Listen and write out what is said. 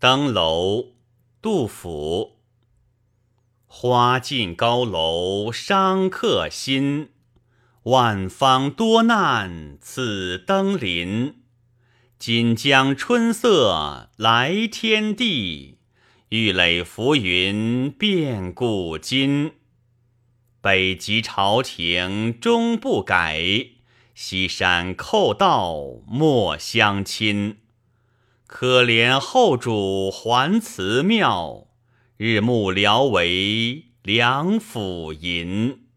登楼，杜甫。花尽高楼伤客心，万方多难此登临。锦江春色来天地，玉垒浮云变古今。北极朝廷终不改，西山寇盗莫相侵。可怜后主还祠庙，日暮聊为梁府吟。